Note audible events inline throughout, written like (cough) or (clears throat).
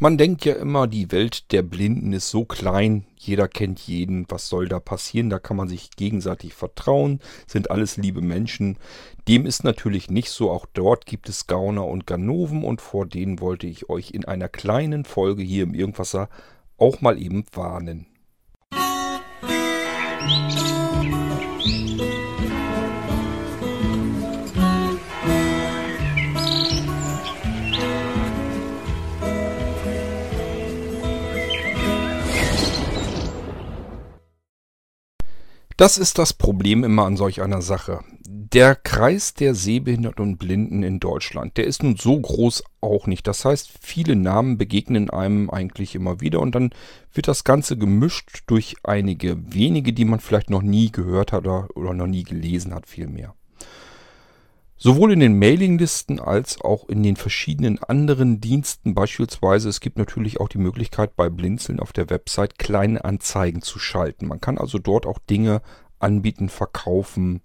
Man denkt ja immer, die Welt der Blinden ist so klein, jeder kennt jeden, was soll da passieren, da kann man sich gegenseitig vertrauen, sind alles liebe Menschen. Dem ist natürlich nicht so, auch dort gibt es Gauner und Ganoven. Und vor denen wollte ich euch in einer kleinen Folge hier im Irgendwasser auch mal eben warnen. Musik Das ist das Problem immer an solch einer Sache. Der Kreis der Sehbehinderten und Blinden in Deutschland, der ist nun so groß auch nicht. Das heißt, viele Namen begegnen einem eigentlich immer wieder und dann wird das Ganze gemischt durch einige wenige, die man vielleicht noch nie gehört hat oder, noch nie gelesen hat, vielmehr. Sowohl in den Mailinglisten als auch in den verschiedenen anderen Diensten, beispielsweise es gibt natürlich auch die Möglichkeit bei Blinzeln auf der Website kleine Anzeigen zu schalten. Man kann also dort auch Dinge anbieten, verkaufen,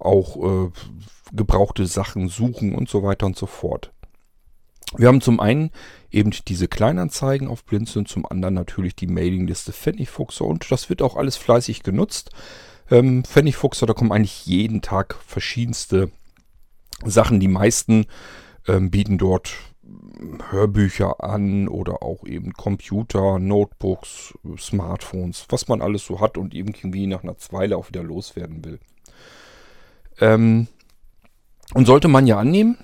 auch äh, gebrauchte Sachen suchen und so weiter und so fort. Wir haben zum einen eben diese Kleinanzeigen auf Blinzeln, zum anderen natürlich die Mailingliste Pfennigfuchser und das wird auch alles fleißig genutzt. Ähm, Pfennigfuchser, da kommen eigentlich jeden Tag verschiedenste Sachen. Die meisten ähm, bieten dort Hörbücher an oder auch eben Computer, Notebooks, Smartphones, was man alles so hat und irgendwie nach einer Zweile auch wieder loswerden will. Ähm, und sollte man ja annehmen,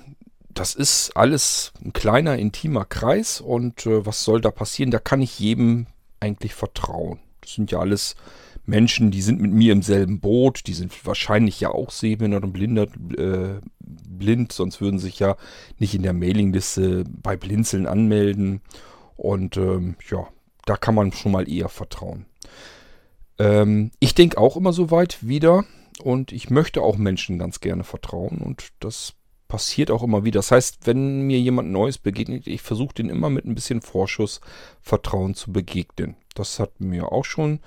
das ist alles ein kleiner, intimer Kreis und äh, was soll da passieren? Da kann ich jedem eigentlich vertrauen. Das sind ja alles Menschen, die sind mit mir im selben Boot, die sind wahrscheinlich ja auch sehbehindert und blindert, äh, blind, sonst würden sich ja nicht in der Mailingliste bei Blinzeln anmelden. Und ähm, ja, da kann man schon mal eher vertrauen. Ähm, ich denke auch immer so weit wieder und ich möchte auch Menschen ganz gerne vertrauen und das passiert auch immer wieder. Das heißt, wenn mir jemand Neues begegnet, ich versuche den immer mit ein bisschen Vorschuss Vertrauen zu begegnen. Das hat mir auch schon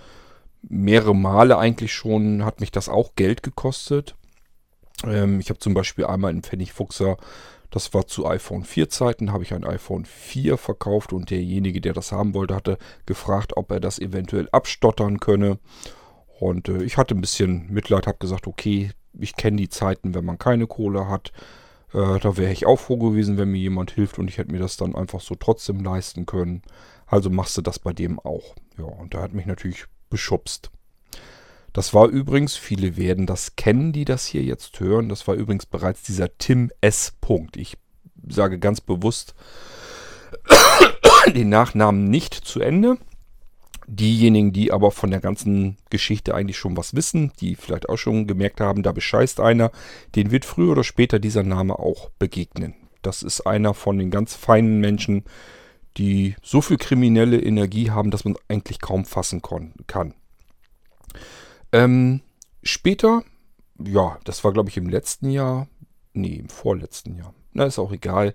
mehrere Male eigentlich schon, hat mich das auch Geld gekostet. Ähm, ich habe zum Beispiel einmal einen Pfennigfuchser, das war zu iPhone 4 Zeiten, habe ich ein iPhone 4 verkauft und derjenige, der das haben wollte, hatte gefragt, ob er das eventuell abstottern könne. Und äh, ich hatte ein bisschen Mitleid, habe gesagt, okay, ich kenne die Zeiten, wenn man keine Kohle hat. Äh, da wäre ich auch froh gewesen, wenn mir jemand hilft und ich hätte mir das dann einfach so trotzdem leisten können. Also machst du das bei dem auch. Ja, und da hat mich natürlich beschubst. Das war übrigens, viele werden das kennen, die das hier jetzt hören, das war übrigens bereits dieser Tim S. Punkt. Ich sage ganz bewusst (coughs) den Nachnamen nicht zu Ende. Diejenigen, die aber von der ganzen Geschichte eigentlich schon was wissen, die vielleicht auch schon gemerkt haben, da bescheißt einer, den wird früher oder später dieser Name auch begegnen. Das ist einer von den ganz feinen Menschen, die so viel kriminelle Energie haben, dass man eigentlich kaum fassen kann. Ähm, später, ja, das war glaube ich im letzten Jahr, nee, im vorletzten Jahr, na ist auch egal,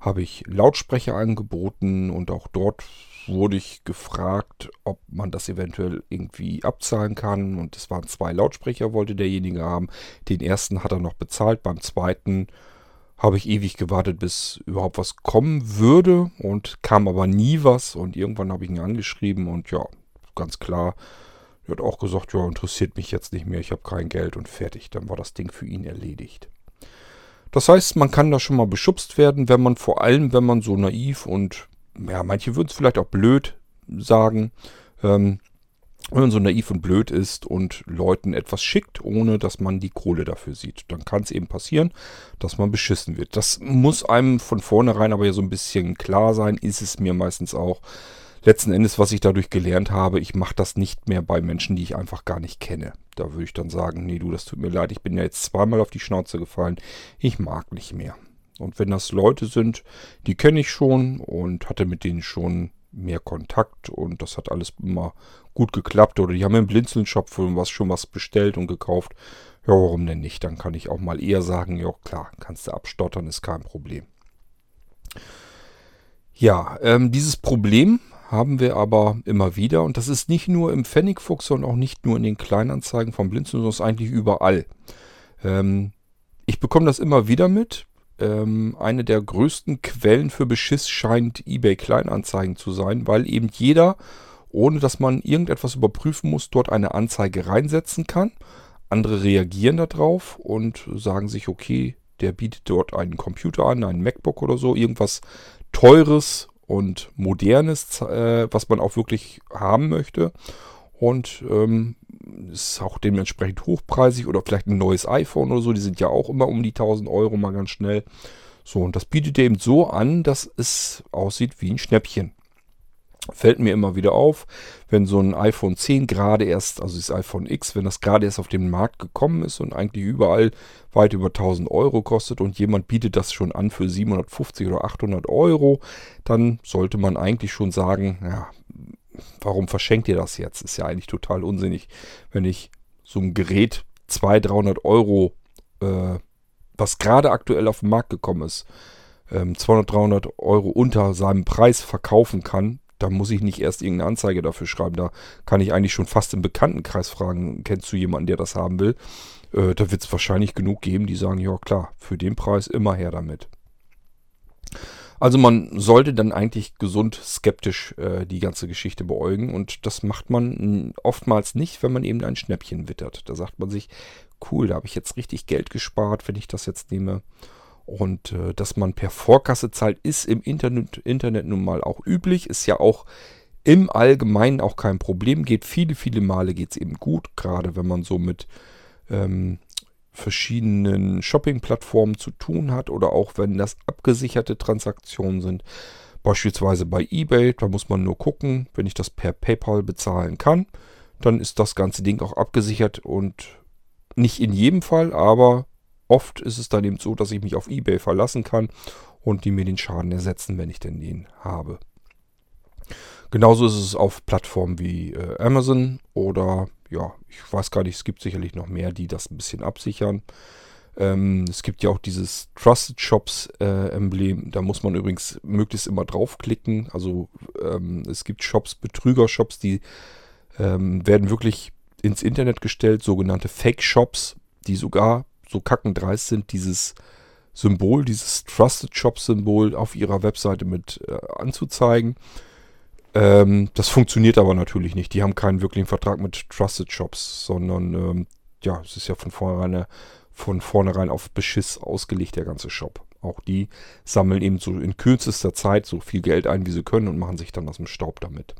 habe ich Lautsprecher angeboten und auch dort wurde ich gefragt, ob man das eventuell irgendwie abzahlen kann. Und es waren zwei Lautsprecher, wollte derjenige haben. Den ersten hat er noch bezahlt, beim zweiten habe ich ewig gewartet, bis überhaupt was kommen würde und kam aber nie was und irgendwann habe ich ihn angeschrieben und ja, ganz klar, er hat auch gesagt, ja, interessiert mich jetzt nicht mehr, ich habe kein Geld und fertig, dann war das Ding für ihn erledigt. Das heißt, man kann da schon mal beschubst werden, wenn man vor allem, wenn man so naiv und, ja, manche würden es vielleicht auch blöd sagen, ähm, wenn man so naiv und blöd ist und Leuten etwas schickt, ohne dass man die Kohle dafür sieht, dann kann es eben passieren, dass man beschissen wird. Das muss einem von vornherein aber ja so ein bisschen klar sein, ist es mir meistens auch. Letzten Endes, was ich dadurch gelernt habe, ich mache das nicht mehr bei Menschen, die ich einfach gar nicht kenne. Da würde ich dann sagen, nee, du, das tut mir leid, ich bin ja jetzt zweimal auf die Schnauze gefallen, ich mag nicht mehr. Und wenn das Leute sind, die kenne ich schon und hatte mit denen schon mehr Kontakt und das hat alles immer gut geklappt. Oder die haben im Blinzeln-Shop was schon was bestellt und gekauft. Ja, warum denn nicht? Dann kann ich auch mal eher sagen, ja klar, kannst du abstottern, ist kein Problem. Ja, ähm, dieses Problem haben wir aber immer wieder und das ist nicht nur im Pfennigfuchs und auch nicht nur in den Kleinanzeigen vom Blinzeln, sondern ist eigentlich überall. Ähm, ich bekomme das immer wieder mit, ähm, eine der größten Quellen für Beschiss scheint eBay Kleinanzeigen zu sein, weil eben jeder, ohne dass man irgendetwas überprüfen muss, dort eine Anzeige reinsetzen kann. Andere reagieren darauf und sagen sich, okay, der bietet dort einen Computer an, einen MacBook oder so, irgendwas Teures und Modernes, äh, was man auch wirklich haben möchte. Und ähm, ist auch dementsprechend hochpreisig oder vielleicht ein neues iPhone oder so. Die sind ja auch immer um die 1000 Euro mal ganz schnell. So, und das bietet eben so an, dass es aussieht wie ein Schnäppchen. Fällt mir immer wieder auf, wenn so ein iPhone 10 gerade erst, also das iPhone X, wenn das gerade erst auf den Markt gekommen ist und eigentlich überall weit über 1000 Euro kostet und jemand bietet das schon an für 750 oder 800 Euro, dann sollte man eigentlich schon sagen, ja, warum verschenkt ihr das jetzt? Ist ja eigentlich total unsinnig, wenn ich so ein Gerät 200, 300 Euro, äh, was gerade aktuell auf den Markt gekommen ist, ähm, 200, 300 Euro unter seinem Preis verkaufen kann, da muss ich nicht erst irgendeine Anzeige dafür schreiben. Da kann ich eigentlich schon fast im Bekanntenkreis fragen, kennst du jemanden, der das haben will? Äh, da wird es wahrscheinlich genug geben, die sagen, ja klar, für den Preis immer her damit. Also man sollte dann eigentlich gesund skeptisch äh, die ganze Geschichte beäugen und das macht man oftmals nicht, wenn man eben ein Schnäppchen wittert. Da sagt man sich, cool, da habe ich jetzt richtig Geld gespart, wenn ich das jetzt nehme. Und äh, dass man per Vorkasse zahlt, ist im Internet, Internet nun mal auch üblich, ist ja auch im Allgemeinen auch kein Problem. Geht viele, viele Male geht es eben gut, gerade wenn man so mit ähm, verschiedenen Shopping-Plattformen zu tun hat oder auch wenn das abgesicherte Transaktionen sind. Beispielsweise bei eBay, da muss man nur gucken, wenn ich das per PayPal bezahlen kann, dann ist das ganze Ding auch abgesichert und nicht in jedem Fall, aber oft ist es dann eben so, dass ich mich auf eBay verlassen kann und die mir den Schaden ersetzen, wenn ich denn den habe. Genauso ist es auf Plattformen wie äh, Amazon oder ja, ich weiß gar nicht, es gibt sicherlich noch mehr, die das ein bisschen absichern. Ähm, es gibt ja auch dieses Trusted Shops äh, Emblem, da muss man übrigens möglichst immer draufklicken. Also ähm, es gibt Shops, Betrüger-Shops, die ähm, werden wirklich ins Internet gestellt, sogenannte Fake-Shops, die sogar so kackendreist sind, dieses Symbol, dieses Trusted Shop Symbol auf ihrer Webseite mit äh, anzuzeigen. Ähm, das funktioniert aber natürlich nicht. Die haben keinen wirklichen Vertrag mit Trusted Shops, sondern ähm, ja, es ist ja von vornherein, von vornherein auf Beschiss ausgelegt, der ganze Shop. Auch die sammeln eben so in kürzester Zeit so viel Geld ein, wie sie können und machen sich dann aus dem Staub damit.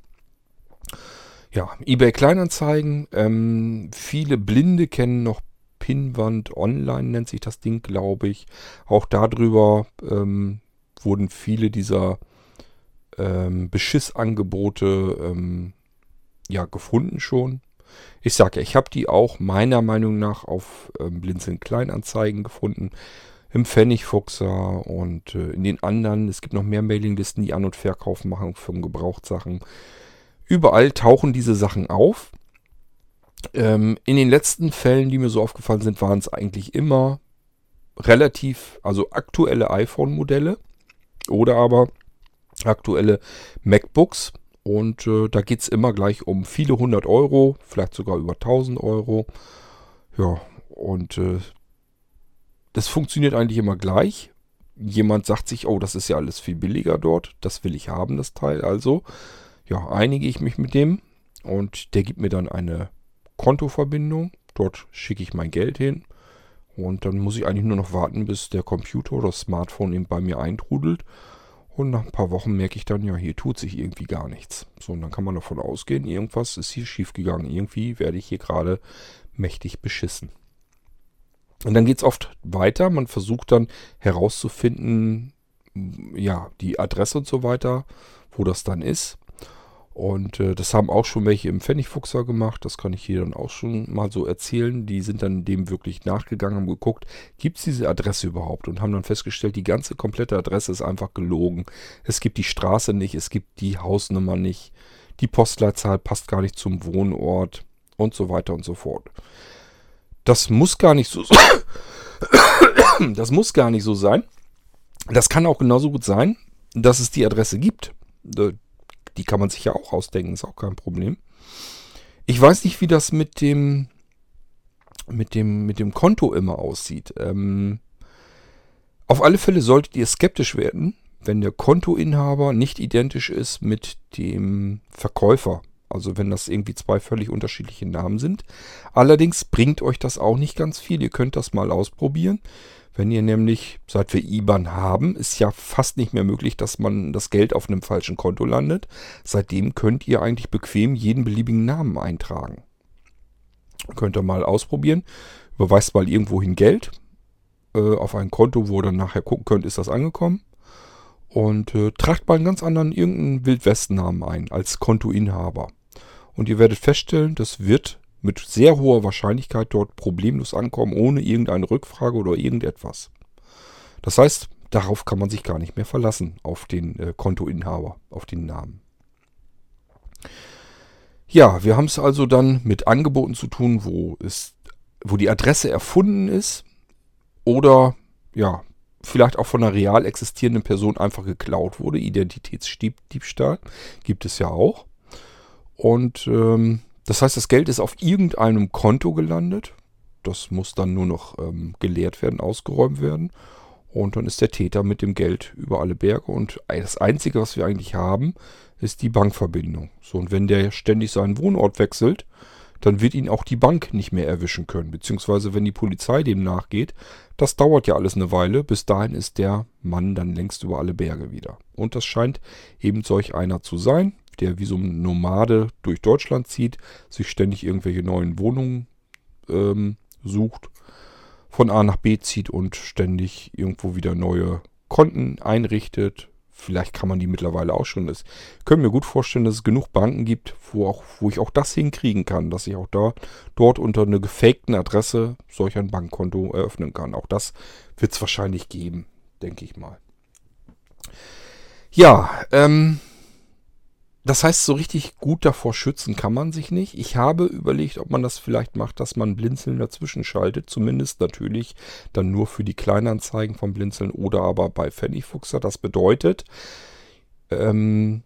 Ja, eBay Kleinanzeigen. Ähm, viele Blinde kennen noch Pinwand Online, nennt sich das Ding, glaube ich. Auch darüber ähm, wurden viele dieser ähm, Beschissangebote ähm, ja, gefunden schon. Ich sage ja, ich habe die auch meiner Meinung nach auf ähm, Blinzeln Kleinanzeigen gefunden. Im Pfennigfuchser und äh, in den anderen. Es gibt noch mehr Mailinglisten, die An- und Verkauf machen von Gebrauchtsachen. Überall tauchen diese Sachen auf. Ähm, in den letzten Fällen, die mir so aufgefallen sind, waren es eigentlich immer relativ, also aktuelle iPhone-Modelle oder aber aktuelle MacBooks. Und äh, da geht es immer gleich um viele hundert Euro, vielleicht sogar über 1000 Euro. Ja, und äh, das funktioniert eigentlich immer gleich. Jemand sagt sich, oh, das ist ja alles viel billiger dort, das will ich haben, das Teil. Also, ja, einige ich mich mit dem und der gibt mir dann eine Kontoverbindung. Dort schicke ich mein Geld hin. Und dann muss ich eigentlich nur noch warten, bis der Computer oder das Smartphone eben bei mir eintrudelt. Und nach ein paar Wochen merke ich dann, ja, hier tut sich irgendwie gar nichts. So, und dann kann man davon ausgehen, irgendwas ist hier schiefgegangen. Irgendwie werde ich hier gerade mächtig beschissen. Und dann geht es oft weiter. Man versucht dann herauszufinden, ja, die Adresse und so weiter, wo das dann ist. Und äh, das haben auch schon welche im Pfennigfuchser gemacht. Das kann ich hier dann auch schon mal so erzählen. Die sind dann dem wirklich nachgegangen, haben geguckt, gibt es diese Adresse überhaupt? Und haben dann festgestellt, die ganze komplette Adresse ist einfach gelogen. Es gibt die Straße nicht, es gibt die Hausnummer nicht, die Postleitzahl passt gar nicht zum Wohnort und so weiter und so fort. Das muss gar nicht so (coughs) Das muss gar nicht so sein. Das kann auch genauso gut sein, dass es die Adresse gibt die kann man sich ja auch ausdenken, ist auch kein Problem. Ich weiß nicht, wie das mit dem mit dem mit dem Konto immer aussieht. Ähm, Auf alle Fälle solltet ihr skeptisch werden, wenn der Kontoinhaber nicht identisch ist mit dem Verkäufer. Also wenn das irgendwie zwei völlig unterschiedliche Namen sind. Allerdings bringt euch das auch nicht ganz viel. Ihr könnt das mal ausprobieren. Wenn ihr nämlich, seit wir IBAN haben, ist ja fast nicht mehr möglich, dass man das Geld auf einem falschen Konto landet. Seitdem könnt ihr eigentlich bequem jeden beliebigen Namen eintragen. Könnt ihr mal ausprobieren. Überweist mal irgendwohin Geld äh, auf ein Konto, wo ihr dann nachher gucken könnt, ist das angekommen. Und äh, tragt mal einen ganz anderen, irgendeinen Wildwestnamen ein als Kontoinhaber. Und ihr werdet feststellen, das wird mit sehr hoher Wahrscheinlichkeit dort problemlos ankommen, ohne irgendeine Rückfrage oder irgendetwas. Das heißt, darauf kann man sich gar nicht mehr verlassen, auf den äh, Kontoinhaber, auf den Namen. Ja, wir haben es also dann mit Angeboten zu tun, wo, es, wo die Adresse erfunden ist oder ja, vielleicht auch von einer real existierenden Person einfach geklaut wurde. Identitätsdiebstahl gibt es ja auch. Und ähm, das heißt, das Geld ist auf irgendeinem Konto gelandet. Das muss dann nur noch ähm, geleert werden, ausgeräumt werden. Und dann ist der Täter mit dem Geld über alle Berge. Und das Einzige, was wir eigentlich haben, ist die Bankverbindung. So, und wenn der ständig seinen Wohnort wechselt, dann wird ihn auch die Bank nicht mehr erwischen können. Beziehungsweise wenn die Polizei dem nachgeht, das dauert ja alles eine Weile. Bis dahin ist der Mann dann längst über alle Berge wieder. Und das scheint eben solch einer zu sein, der wie so ein Nomade durch Deutschland zieht, sich ständig irgendwelche neuen Wohnungen ähm, sucht, von A nach B zieht und ständig irgendwo wieder neue Konten einrichtet, Vielleicht kann man die mittlerweile auch schon. Ich könnte mir gut vorstellen, dass es genug Banken gibt, wo, auch, wo ich auch das hinkriegen kann, dass ich auch da dort unter einer gefakten Adresse solch ein Bankkonto eröffnen kann. Auch das wird es wahrscheinlich geben, denke ich mal. Ja, ähm, das heißt, so richtig gut davor schützen kann man sich nicht. Ich habe überlegt, ob man das vielleicht macht, dass man Blinzeln dazwischen schaltet. Zumindest natürlich dann nur für die Kleinanzeigen von Blinzeln oder aber bei Pfennigfuchser. Das bedeutet, ähm,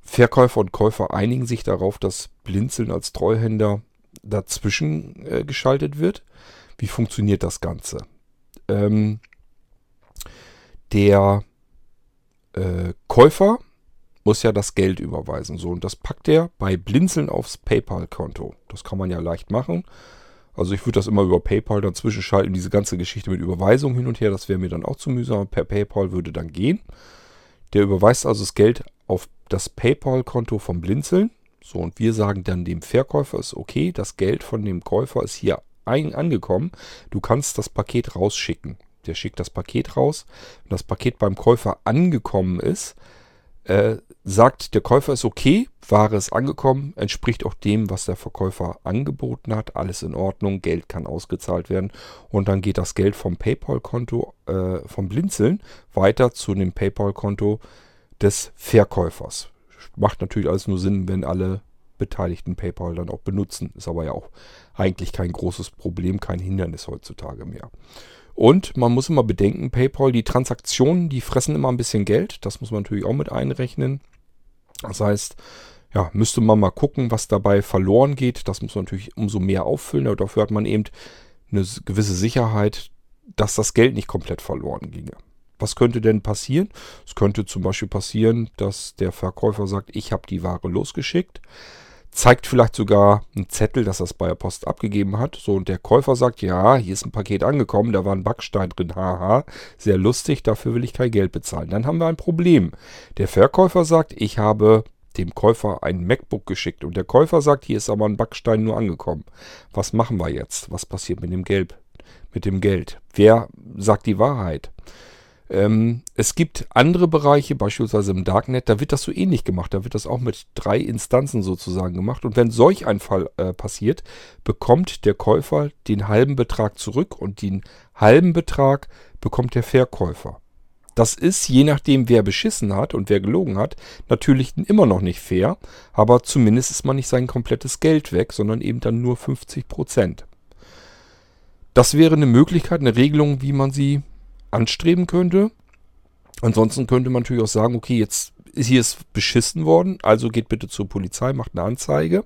Verkäufer und Käufer einigen sich darauf, dass Blinzeln als Treuhänder dazwischen äh, geschaltet wird. Wie funktioniert das Ganze? Ähm, der äh, Käufer muss ja das Geld überweisen. So, und das packt er bei Blinzeln aufs PayPal-Konto. Das kann man ja leicht machen. Also ich würde das immer über PayPal dazwischen schalten, diese ganze Geschichte mit Überweisung hin und her, das wäre mir dann auch zu mühsam. Per PayPal würde dann gehen. Der überweist also das Geld auf das PayPal-Konto vom Blinzeln. So, und wir sagen dann dem Verkäufer, ist okay, das Geld von dem Käufer ist hier ein, angekommen. Du kannst das Paket rausschicken. Der schickt das Paket raus. Wenn das Paket beim Käufer angekommen ist, äh, sagt, der Käufer ist okay, Ware ist angekommen, entspricht auch dem, was der Verkäufer angeboten hat, alles in Ordnung, Geld kann ausgezahlt werden und dann geht das Geld vom PayPal-Konto äh, vom Blinzeln weiter zu dem PayPal-Konto des Verkäufers. Macht natürlich alles nur Sinn, wenn alle Beteiligten PayPal dann auch benutzen. Ist aber ja auch eigentlich kein großes Problem, kein Hindernis heutzutage mehr. Und man muss immer bedenken, PayPal, die Transaktionen, die fressen immer ein bisschen Geld. Das muss man natürlich auch mit einrechnen. Das heißt, ja, müsste man mal gucken, was dabei verloren geht. Das muss man natürlich umso mehr auffüllen. Aber dafür hat man eben eine gewisse Sicherheit, dass das Geld nicht komplett verloren ginge. Was könnte denn passieren? Es könnte zum Beispiel passieren, dass der Verkäufer sagt, ich habe die Ware losgeschickt zeigt vielleicht sogar einen Zettel, dass bei der Post abgegeben hat. So, und der Käufer sagt, ja, hier ist ein Paket angekommen, da war ein Backstein drin, haha, sehr lustig, dafür will ich kein Geld bezahlen. Dann haben wir ein Problem. Der Verkäufer sagt, ich habe dem Käufer ein MacBook geschickt und der Käufer sagt, hier ist aber ein Backstein nur angekommen. Was machen wir jetzt? Was passiert mit dem Geld? Mit dem Geld? Wer sagt die Wahrheit? Ähm, es gibt andere Bereiche, beispielsweise im Darknet, da wird das so ähnlich gemacht. Da wird das auch mit drei Instanzen sozusagen gemacht. Und wenn solch ein Fall äh, passiert, bekommt der Käufer den halben Betrag zurück und den halben Betrag bekommt der Verkäufer. Das ist, je nachdem, wer beschissen hat und wer gelogen hat, natürlich immer noch nicht fair, aber zumindest ist man nicht sein komplettes Geld weg, sondern eben dann nur 50 Prozent. Das wäre eine Möglichkeit, eine Regelung, wie man sie anstreben könnte. Ansonsten könnte man natürlich auch sagen, okay, jetzt ist hier ist beschissen worden, also geht bitte zur Polizei, macht eine Anzeige.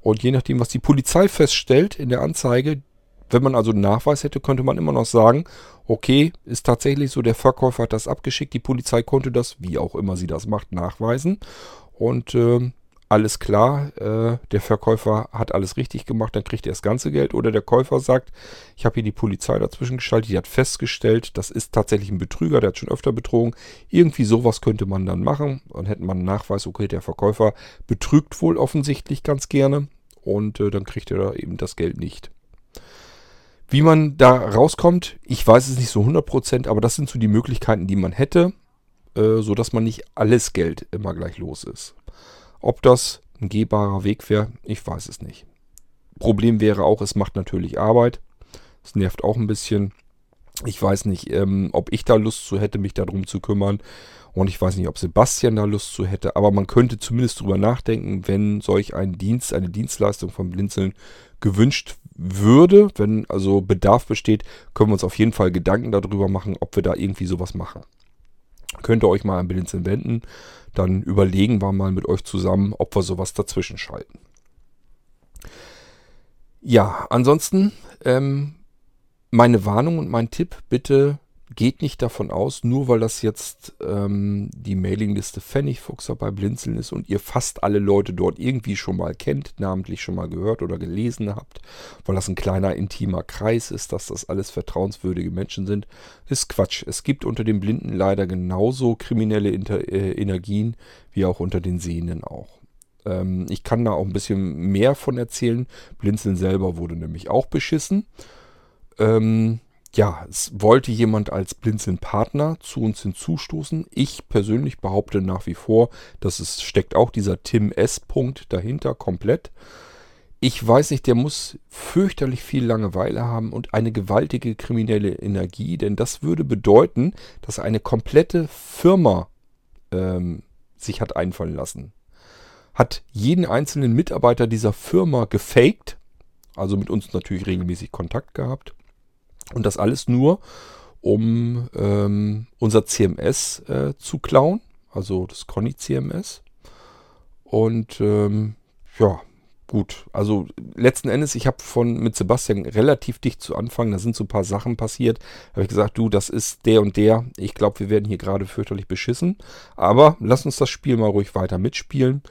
Und je nachdem, was die Polizei feststellt in der Anzeige, Wenn man also einen Nachweis hätte, könnte man immer noch sagen, okay, ist tatsächlich so, der Verkäufer hat das abgeschickt, die Polizei konnte das, wie auch immer sie das macht, nachweisen. Und äh, alles klar, äh, der Verkäufer hat alles richtig gemacht, dann kriegt er das ganze Geld. Oder der Käufer sagt, ich habe hier die Polizei dazwischen geschaltet, die hat festgestellt, das ist tatsächlich ein Betrüger, der hat schon öfter betrogen. Irgendwie sowas könnte man dann machen. Dann hätte man einen Nachweis, okay, der Verkäufer betrügt wohl offensichtlich ganz gerne. Und äh, dann kriegt er da eben das Geld nicht. Wie man da rauskommt, ich weiß es nicht so 100%, aber das sind so die Möglichkeiten, die man hätte, äh, sodass man nicht alles Geld immer gleich los ist. Ob das ein gehbarer Weg wäre, ich weiß es nicht. Problem wäre auch, es macht natürlich Arbeit. Es nervt auch ein bisschen. Ich weiß nicht, ähm, ob ich da Lust zu hätte, mich darum zu kümmern. Und ich weiß nicht, ob Sebastian da Lust zu hätte. Aber man könnte zumindest drüber nachdenken, wenn solch ein Dienst, eine Dienstleistung vom Blinzeln gewünscht würde, wenn also Bedarf besteht, können wir uns auf jeden Fall Gedanken darüber machen, ob wir da irgendwie sowas machen. Könnt ihr euch mal an Blinzeln wenden dann überlegen wir mal mit euch zusammen, ob wir sowas dazwischen schalten. Ja, ansonsten ähm, meine Warnung und mein Tipp, bitte geht nicht davon aus, nur weil das jetzt ähm, die Mailingliste Pfennigfuchser bei Blinzeln ist und ihr fast alle Leute dort irgendwie schon mal kennt, namentlich schon mal gehört oder gelesen habt, weil das ein kleiner intimer Kreis ist, dass das alles vertrauenswürdige Menschen sind, ist Quatsch. Es gibt unter den Blinden leider genauso kriminelle Inter äh, Energien wie auch unter den Sehenden auch. Ähm, ich kann da auch ein bisschen mehr von erzählen. Blinzeln selber wurde nämlich auch beschissen. Ähm, ja, es wollte jemand als Blinzeln-Partner zu uns hinzustoßen. Ich persönlich behaupte nach wie vor, dass es steckt auch dieser Tim S-Punkt dahinter komplett. Ich weiß nicht, der muss fürchterlich viel Langeweile haben und eine gewaltige kriminelle Energie, denn das würde bedeuten, dass eine komplette Firma ähm, sich hat einfallen lassen. Hat jeden einzelnen Mitarbeiter dieser Firma gefaked, also mit uns natürlich regelmäßig Kontakt gehabt und das alles nur, um ähm, unser CMS äh, zu klauen, also das Conny CMS. Und ähm, ja, gut. Also letzten Endes, ich habe von mit Sebastian relativ dicht zu Anfang, da sind so ein paar Sachen passiert. Habe ich gesagt, du, das ist der und der. Ich glaube, wir werden hier gerade fürchterlich beschissen. Aber lass uns das Spiel mal ruhig weiter mitspielen.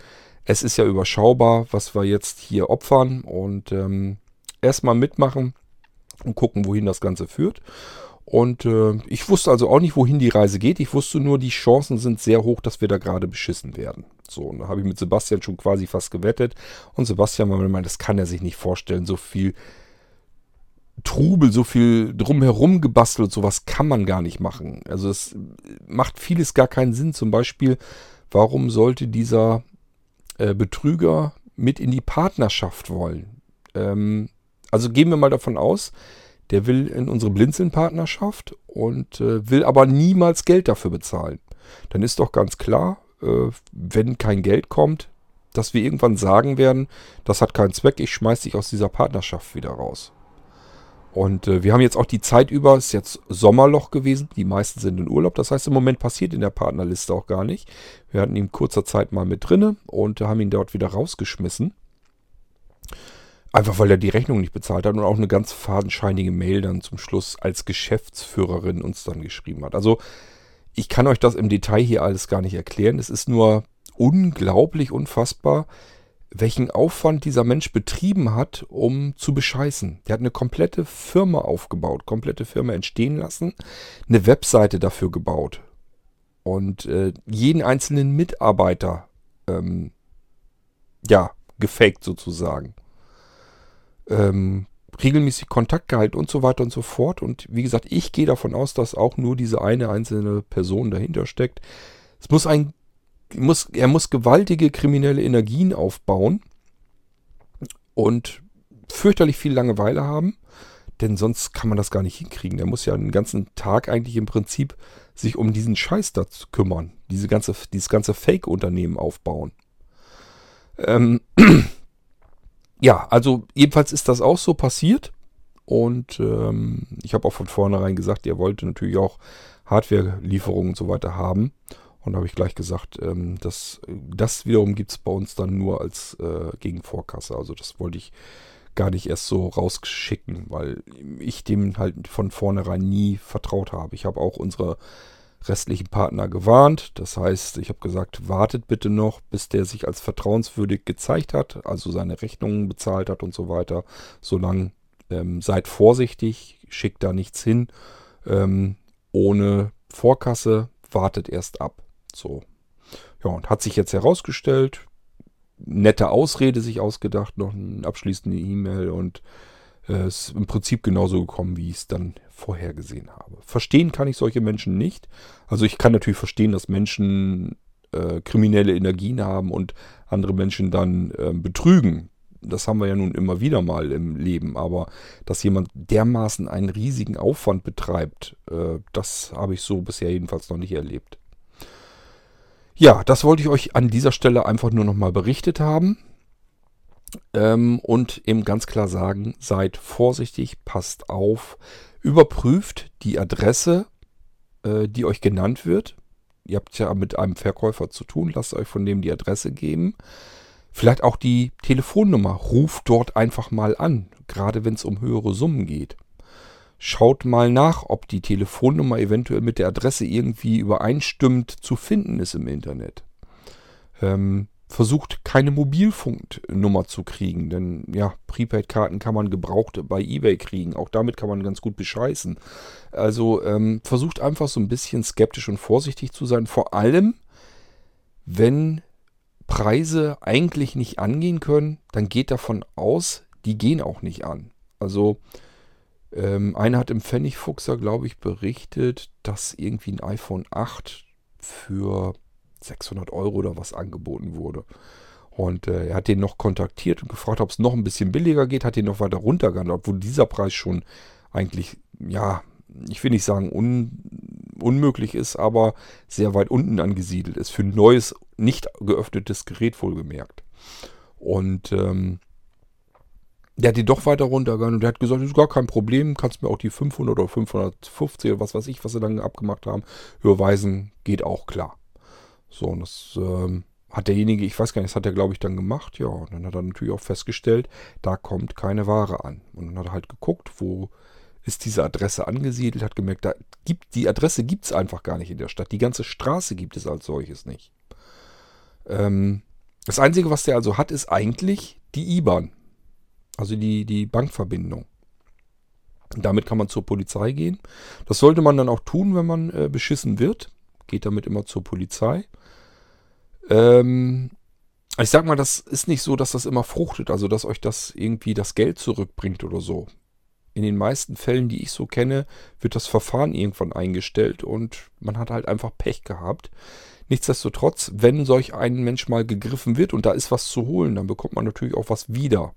Es ist ja überschaubar, was wir jetzt hier opfern und ähm, erstmal mitmachen und gucken, wohin das Ganze führt. Und äh, ich wusste also auch nicht, wohin die Reise geht. Ich wusste nur, die Chancen sind sehr hoch, dass wir da gerade beschissen werden. So, und da habe ich mit Sebastian schon quasi fast gewettet. Und Sebastian war mir mal, das kann er sich nicht vorstellen. So viel Trubel, so viel drumherum gebastelt, sowas kann man gar nicht machen. Also es macht vieles gar keinen Sinn. Zum Beispiel, warum sollte dieser äh, Betrüger mit in die Partnerschaft wollen? Ähm, also gehen wir mal davon aus, der will in unsere Blinzeln-Partnerschaft und äh, will aber niemals Geld dafür bezahlen. Dann ist doch ganz klar, äh, wenn kein Geld kommt, dass wir irgendwann sagen werden, das hat keinen Zweck, ich schmeiß dich aus dieser Partnerschaft wieder raus. Und äh, wir haben jetzt auch die Zeit über, es ist jetzt Sommerloch gewesen, die meisten sind in Urlaub, das heißt im Moment passiert in der Partnerliste auch gar nicht. Wir hatten ihn kurzer Zeit mal mit drinne und haben ihn dort wieder rausgeschmissen. Einfach weil er die Rechnung nicht bezahlt hat und auch eine ganz fadenscheinige Mail dann zum Schluss als Geschäftsführerin uns dann geschrieben hat. Also ich kann euch das im Detail hier alles gar nicht erklären. Es ist nur unglaublich unfassbar, welchen Aufwand dieser Mensch betrieben hat, um zu bescheißen. Der hat eine komplette Firma aufgebaut, komplette Firma entstehen lassen, eine Webseite dafür gebaut und äh, jeden einzelnen Mitarbeiter ähm, ja gefaked sozusagen ähm, regelmäßig Kontakt gehalten und so weiter und so fort. Und wie gesagt, ich gehe davon aus, dass auch nur diese eine einzelne Person dahinter steckt. Es muss ein, muss, er muss gewaltige kriminelle Energien aufbauen und fürchterlich viel Langeweile haben, denn sonst kann man das gar nicht hinkriegen. Er muss ja den ganzen Tag eigentlich im Prinzip sich um diesen Scheiß da kümmern, diese ganze, dieses ganze Fake-Unternehmen aufbauen. Ähm, (clears throat) ja, also jedenfalls ist das auch so passiert. Und ähm, ich habe auch von vornherein gesagt, er wollte natürlich auch Hardware-Lieferungen und so weiter haben. Und da habe ich gleich gesagt, ähm, dass, das wiederum gibt es bei uns dann nur als äh, Gegenvorkasse. Also das wollte ich gar nicht erst so rausschicken, weil ich dem halt von vornherein nie vertraut habe. Ich habe auch unsere restlichen Partner gewarnt. Das heißt, ich habe gesagt, wartet bitte noch, bis der sich als vertrauenswürdig gezeigt hat, also seine Rechnungen bezahlt hat und so weiter. Solange ähm, seid vorsichtig, schickt da nichts hin. Ähm, ohne Vorkasse, wartet erst ab. So. Ja, und hat sich jetzt herausgestellt, nette Ausrede sich ausgedacht, noch eine abschließende E-Mail und äh, ist im Prinzip genauso gekommen, wie ich es dann vorhergesehen habe. Verstehen kann ich solche Menschen nicht. Also ich kann natürlich verstehen, dass Menschen äh, kriminelle Energien haben und andere Menschen dann äh, betrügen. Das haben wir ja nun immer wieder mal im Leben. Aber dass jemand dermaßen einen riesigen Aufwand betreibt, äh, das habe ich so bisher jedenfalls noch nicht erlebt. Ja, das wollte ich euch an dieser Stelle einfach nur nochmal berichtet haben. Ähm, und eben ganz klar sagen, seid vorsichtig, passt auf, überprüft die Adresse, äh, die euch genannt wird. Ihr habt ja mit einem Verkäufer zu tun, lasst euch von dem die Adresse geben. Vielleicht auch die Telefonnummer. Ruft dort einfach mal an, gerade wenn es um höhere Summen geht. Schaut mal nach, ob die Telefonnummer eventuell mit der Adresse irgendwie übereinstimmt zu finden ist im Internet. Ähm, versucht keine Mobilfunknummer zu kriegen, denn ja, Prepaid-Karten kann man gebraucht bei eBay kriegen. Auch damit kann man ganz gut bescheißen. Also ähm, versucht einfach so ein bisschen skeptisch und vorsichtig zu sein. Vor allem, wenn Preise eigentlich nicht angehen können, dann geht davon aus, die gehen auch nicht an. Also ähm, einer hat im Pfennigfuchser, glaube ich, berichtet, dass irgendwie ein iPhone 8 für 600 Euro oder was angeboten wurde. Und äh, er hat den noch kontaktiert und gefragt, ob es noch ein bisschen billiger geht, hat den noch weiter runtergegangen, obwohl dieser Preis schon eigentlich, ja, ich will nicht sagen un, unmöglich ist, aber sehr weit unten angesiedelt ist. Für ein neues, nicht geöffnetes Gerät wohlgemerkt. Und ähm, der hat die doch weiter runtergegangen und der hat gesagt, ist gar kein Problem, kannst mir auch die 500 oder 550 oder was weiß ich, was sie dann abgemacht haben, überweisen, geht auch klar. So, und das ähm, hat derjenige, ich weiß gar nicht, das hat er glaube ich dann gemacht, ja, und dann hat er natürlich auch festgestellt, da kommt keine Ware an. Und dann hat er halt geguckt, wo ist diese Adresse angesiedelt, hat gemerkt, da gibt, die Adresse gibt es einfach gar nicht in der Stadt. Die ganze Straße gibt es als solches nicht. Ähm, das Einzige, was der also hat, ist eigentlich die IBAN. Also die, die Bankverbindung. Damit kann man zur Polizei gehen. Das sollte man dann auch tun, wenn man äh, beschissen wird. Geht damit immer zur Polizei. Ähm, ich sag mal, das ist nicht so, dass das immer fruchtet, also dass euch das irgendwie das Geld zurückbringt oder so. In den meisten Fällen, die ich so kenne, wird das Verfahren irgendwann eingestellt und man hat halt einfach Pech gehabt. Nichtsdestotrotz, wenn solch ein Mensch mal gegriffen wird und da ist was zu holen, dann bekommt man natürlich auch was wieder.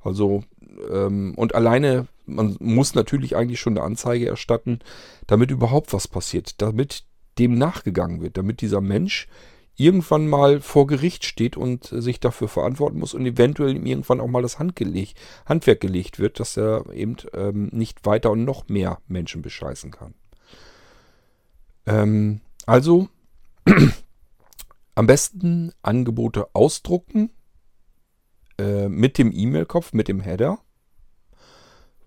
Also, ähm, und alleine, man muss natürlich eigentlich schon eine Anzeige erstatten, damit überhaupt was passiert, damit dem nachgegangen wird, damit dieser Mensch irgendwann mal vor Gericht steht und sich dafür verantworten muss und eventuell ihm irgendwann auch mal das Handgeleg, Handwerk gelegt wird, dass er eben ähm, nicht weiter und noch mehr Menschen bescheißen kann. Ähm, also (clears throat) am besten Angebote ausdrucken, äh, mit dem E-Mail-Kopf, mit dem Header,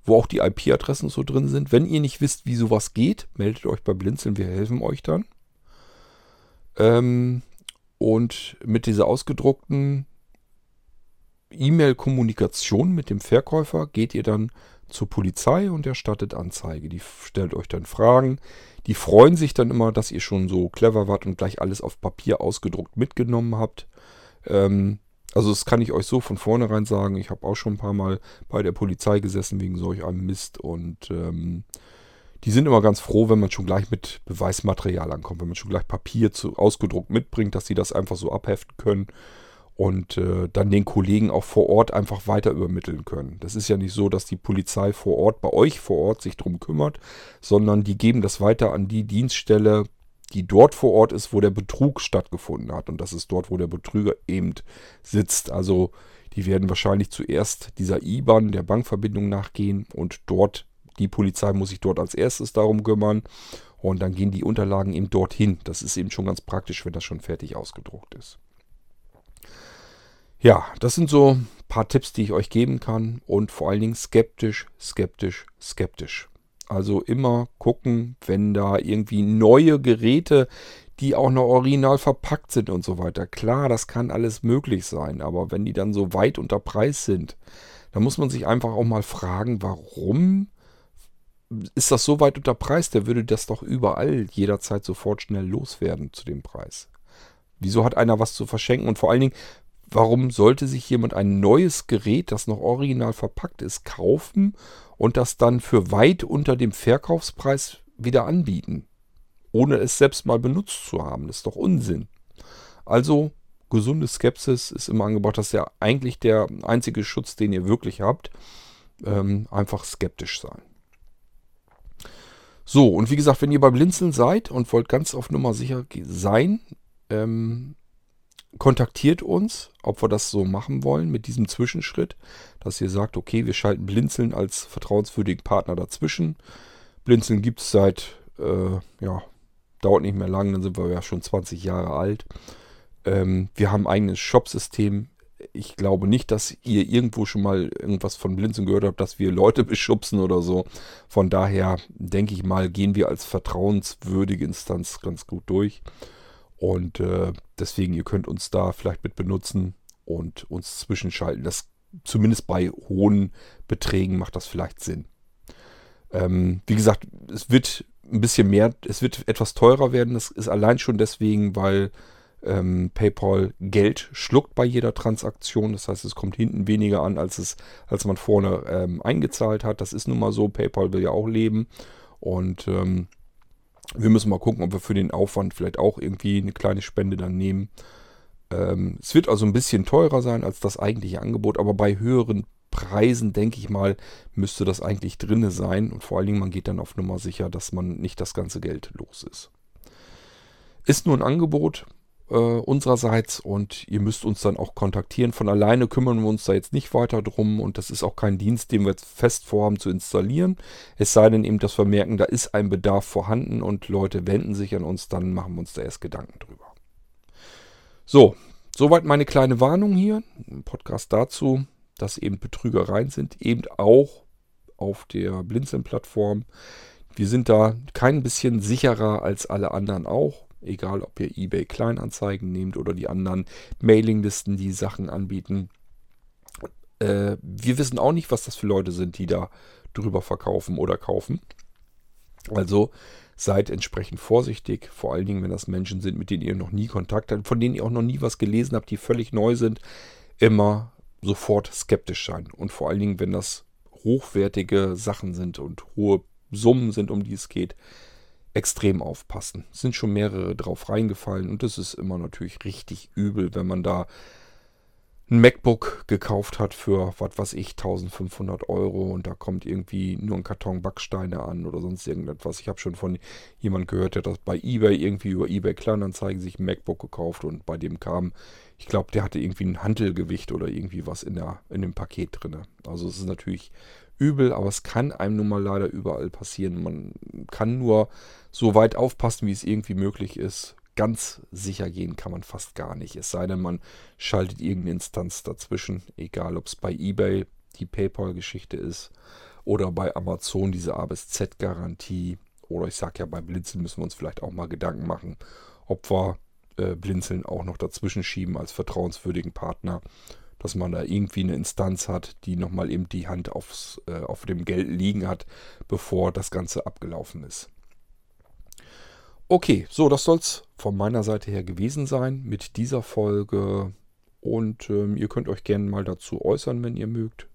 wo auch die IP-Adressen so drin sind. Wenn ihr nicht wisst, wie sowas geht, meldet euch bei Blinzeln, wir helfen euch dann. Ähm, und mit dieser ausgedruckten E-Mail-Kommunikation mit dem Verkäufer geht ihr dann zur Polizei und erstattet Anzeige. Die stellt euch dann Fragen. Die freuen sich dann immer, dass ihr schon so clever wart und gleich alles auf Papier ausgedruckt mitgenommen habt. Ähm, also das kann ich euch so von vornherein sagen. Ich habe auch schon ein paar Mal bei der Polizei gesessen wegen solch einem Mist und ähm, die sind immer ganz froh, wenn man schon gleich mit Beweismaterial ankommt, wenn man schon gleich Papier zu, ausgedruckt mitbringt, dass sie das einfach so abheften können und äh, dann den Kollegen auch vor Ort einfach weiter übermitteln können. Das ist ja nicht so, dass die Polizei vor Ort bei euch vor Ort sich drum kümmert, sondern die geben das weiter an die Dienststelle, die dort vor Ort ist, wo der Betrug stattgefunden hat. Und das ist dort, wo der Betrüger eben sitzt. Also die werden wahrscheinlich zuerst dieser IBAN, der Bankverbindung nachgehen und dort, die Polizei muss sich dort als erstes darum kümmern. Und dann gehen die Unterlagen eben dorthin. Das ist eben schon ganz praktisch, wenn das schon fertig ausgedruckt ist. Ja, das sind so ein paar Tipps, die ich euch geben kann und vor allen Dingen skeptisch, skeptisch, skeptisch. Also immer gucken, wenn da irgendwie neue Geräte, die auch noch original verpackt sind und so weiter. Klar, das kann alles möglich sein, aber wenn die dann so weit unter Preis sind, dann muss man sich einfach auch mal fragen, warum ist das so weit unter Preis? Der würde das doch überall jederzeit sofort schnell loswerden zu dem Preis. Wieso hat einer was zu verschenken? Und vor allen Dingen, warum sollte sich jemand ein neues Gerät, das noch original verpackt ist, kaufen und das dann für weit unter dem Verkaufspreis wieder anbieten? ohne es selbst mal benutzt zu haben. Das ist doch Unsinn. Also gesunde Skepsis ist immer angebracht. Das ist ja eigentlich der einzige Schutz, den ihr wirklich habt. Ähm, einfach skeptisch sein. So, und wie gesagt, wenn ihr bei Blinzeln seid und wollt ganz auf Nummer sicher sein, ähm, kontaktiert uns, ob wir das so machen wollen mit diesem Zwischenschritt, dass ihr sagt, okay, wir schalten Blinzeln als vertrauenswürdigen Partner dazwischen. Blinzeln gibt es seit äh, ja, dauert nicht mehr lang, dann sind wir ja schon 20 Jahre alt. Ähm, wir haben ein eigenes Shopsystem. Ich glaube nicht, dass ihr irgendwo schon mal irgendwas von Blinzen gehört habt, dass wir Leute (laughs) beschubsen oder so. Von daher denke ich mal, gehen wir als vertrauenswürdige Instanz ganz gut durch. Und äh, deswegen, ihr könnt uns da vielleicht mit benutzen und uns zwischenschalten. Das zumindest bei hohen Beträgen macht das vielleicht Sinn. Ähm, wie gesagt, es wird ein bisschen mehr, es wird etwas teurer werden. Das ist allein schon deswegen, weil ähm, PayPal Geld schluckt bei jeder Transaktion. Das heißt, es kommt hinten weniger an, als, es, als man vorne ähm, eingezahlt hat. Das ist nun mal so. PayPal will ja auch leben. Und ähm, wir müssen mal gucken, ob wir für den Aufwand vielleicht auch irgendwie eine kleine Spende dann nehmen. Ähm, es wird also ein bisschen teurer sein als das eigentliche Angebot, aber bei höheren Preisen, denke ich mal, müsste das eigentlich drinne sein. Und vor allen Dingen, man geht dann auf Nummer sicher, dass man nicht das ganze Geld los ist. Ist nur ein Angebot äh, unsererseits und ihr müsst uns dann auch kontaktieren. Von alleine kümmern wir uns da jetzt nicht weiter drum und das ist auch kein Dienst, den wir jetzt fest vorhaben zu installieren. Es sei denn eben, dass wir merken, da ist ein Bedarf vorhanden und Leute wenden sich an uns, dann machen wir uns da erst Gedanken drüber. So, soweit meine kleine Warnung hier. Ein Podcast dazu dass eben Betrügereien sind, eben auch auf der Blinzeln-Plattform. Wir sind da kein bisschen sicherer als alle anderen auch. Egal, ob ihr eBay Kleinanzeigen nehmt oder die anderen Mailinglisten, die Sachen anbieten. Äh, wir wissen auch nicht, was das für Leute sind, die da drüber verkaufen oder kaufen. Also seid entsprechend vorsichtig, vor allen Dingen, wenn das Menschen sind, mit denen ihr noch nie Kontakt habt, von denen ihr auch noch nie was gelesen habt, die völlig neu sind. Immer sofort skeptisch sein. Und vor allen Dingen, wenn das hochwertige Sachen sind und hohe Summen sind, um die es geht, extrem aufpassen. Es sind schon mehrere drauf reingefallen und das ist immer natürlich richtig übel, wenn man da ein MacBook gekauft hat für, was weiß ich, 1500 Euro und da kommt irgendwie nur ein Karton Backsteine an oder sonst irgendetwas. Ich habe schon von jemand gehört, der das bei eBay irgendwie über eBay Kleinanzeigen sich ein MacBook gekauft und bei dem kam, ich glaube, der hatte irgendwie ein Handelgewicht oder irgendwie was in, der, in dem Paket drin. Also es ist natürlich übel, aber es kann einem nun mal leider überall passieren. Man kann nur so weit aufpassen, wie es irgendwie möglich ist ganz sicher gehen kann man fast gar nicht. Es sei denn, man schaltet irgendeine Instanz dazwischen, egal ob es bei eBay die PayPal-Geschichte ist oder bei Amazon diese A bis Z-Garantie. Oder ich sage ja, bei Blinzeln müssen wir uns vielleicht auch mal Gedanken machen, ob wir äh, Blinzeln auch noch dazwischen schieben als vertrauenswürdigen Partner, dass man da irgendwie eine Instanz hat, die nochmal eben die Hand aufs, äh, auf dem Geld liegen hat, bevor das Ganze abgelaufen ist. Okay, so, das soll es von meiner Seite her gewesen sein mit dieser Folge. Und ähm, ihr könnt euch gerne mal dazu äußern, wenn ihr mögt.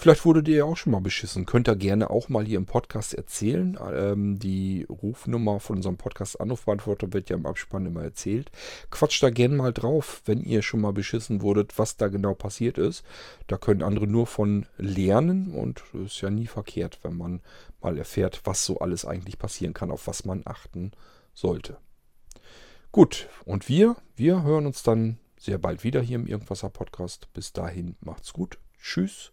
Vielleicht wurdet ihr ja auch schon mal beschissen. Könnt ihr gerne auch mal hier im Podcast erzählen. Ähm, die Rufnummer von unserem Podcast Anrufbeantworter wird ja im Abspann immer erzählt. Quatscht da gerne mal drauf, wenn ihr schon mal beschissen wurdet, was da genau passiert ist. Da können andere nur von lernen und es ist ja nie verkehrt, wenn man mal erfährt, was so alles eigentlich passieren kann, auf was man achten sollte. Gut, und wir, wir hören uns dann sehr bald wieder hier im Irgendwasser Podcast. Bis dahin macht's gut. Tschüss